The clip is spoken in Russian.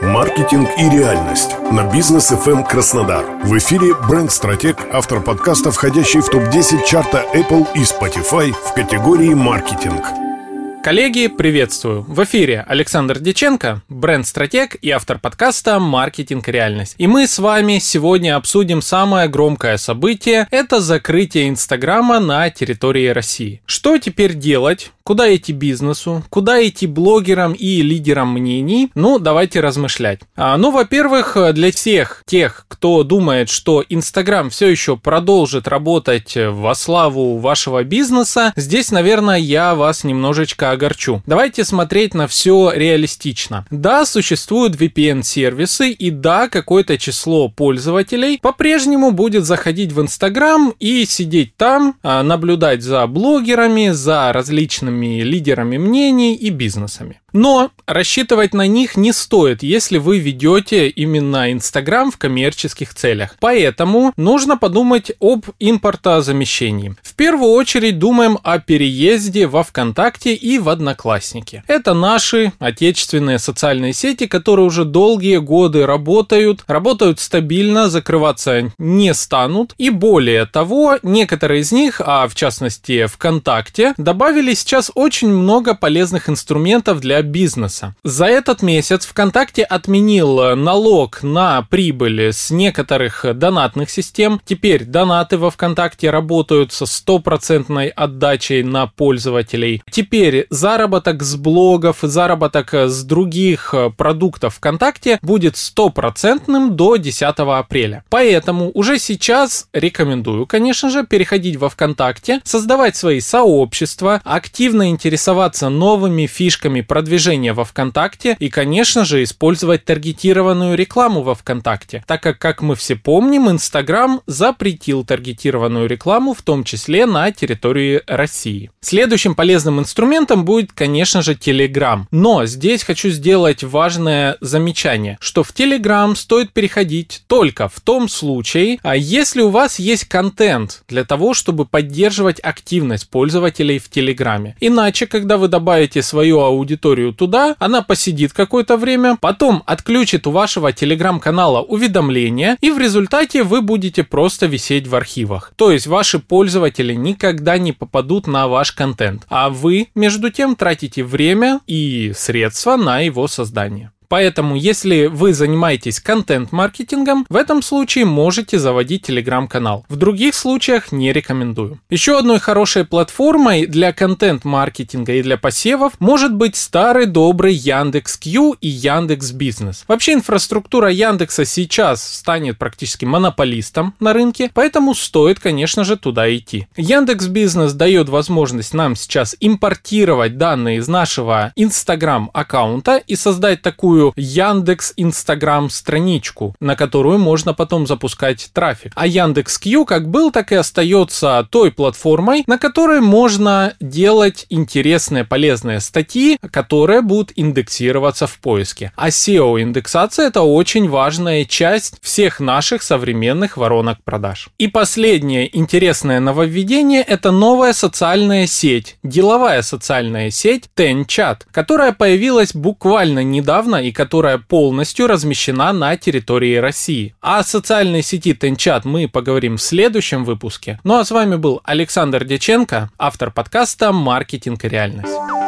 Маркетинг и реальность на бизнес FM Краснодар. В эфире бренд-стратег, автор подкаста, входящий в топ-10 чарта Apple и Spotify в категории маркетинг. Коллеги, приветствую! В эфире Александр Деченко, бренд-стратег и автор подкаста «Маркетинг реальность». И мы с вами сегодня обсудим самое громкое событие – это закрытие Инстаграма на территории России. Что теперь делать? Куда идти бизнесу? Куда идти блогерам и лидерам мнений? Ну, давайте размышлять. А, ну, во-первых, для всех тех, кто думает, что Инстаграм все еще продолжит работать во славу вашего бизнеса, здесь, наверное, я вас немножечко огорчу. Давайте смотреть на все реалистично. Да, существуют VPN-сервисы, и да, какое-то число пользователей по-прежнему будет заходить в Инстаграм и сидеть там, а, наблюдать за блогерами, за различными лидерами мнений и бизнесами. Но рассчитывать на них не стоит, если вы ведете именно Инстаграм в коммерческих целях. Поэтому нужно подумать об импортозамещении. В первую очередь думаем о переезде во ВКонтакте и в Одноклассники. Это наши отечественные социальные сети, которые уже долгие годы работают, работают стабильно, закрываться не станут. И более того, некоторые из них, а в частности ВКонтакте, добавили сейчас очень много полезных инструментов для бизнеса. За этот месяц ВКонтакте отменил налог на прибыль с некоторых донатных систем. Теперь донаты во ВКонтакте работают со стопроцентной отдачей на пользователей. Теперь заработок с блогов, заработок с других продуктов ВКонтакте будет стопроцентным до 10 апреля. Поэтому уже сейчас рекомендую, конечно же, переходить во ВКонтакте, создавать свои сообщества, активно интересоваться новыми фишками продвижения продвижения во ВКонтакте и, конечно же, использовать таргетированную рекламу во ВКонтакте, так как, как мы все помним, Инстаграм запретил таргетированную рекламу, в том числе на территории России. Следующим полезным инструментом будет, конечно же, Telegram. Но здесь хочу сделать важное замечание, что в Telegram стоит переходить только в том случае, а если у вас есть контент для того, чтобы поддерживать активность пользователей в Телеграме. Иначе, когда вы добавите свою аудиторию историю туда, она посидит какое-то время, потом отключит у вашего телеграм-канала уведомления, и в результате вы будете просто висеть в архивах. То есть ваши пользователи никогда не попадут на ваш контент, а вы, между тем, тратите время и средства на его создание. Поэтому, если вы занимаетесь контент-маркетингом, в этом случае можете заводить телеграм-канал. В других случаях не рекомендую. Еще одной хорошей платформой для контент-маркетинга и для посевов может быть старый добрый Яндекс.Кью и Яндекс Бизнес. Вообще инфраструктура Яндекса сейчас станет практически монополистом на рынке, поэтому стоит, конечно же, туда идти. Яндекс Бизнес дает возможность нам сейчас импортировать данные из нашего Инстаграм аккаунта и создать такую такую Яндекс Инстаграм страничку, на которую можно потом запускать трафик. А Яндекс Кью как был, так и остается той платформой, на которой можно делать интересные, полезные статьи, которые будут индексироваться в поиске. А SEO-индексация это очень важная часть всех наших современных воронок продаж. И последнее интересное нововведение это новая социальная сеть, деловая социальная сеть TenChat, которая появилась буквально недавно и которая полностью размещена на территории России. О социальной сети Тенчат мы поговорим в следующем выпуске. Ну а с вами был Александр Деченко, автор подкаста «Маркетинг и реальность».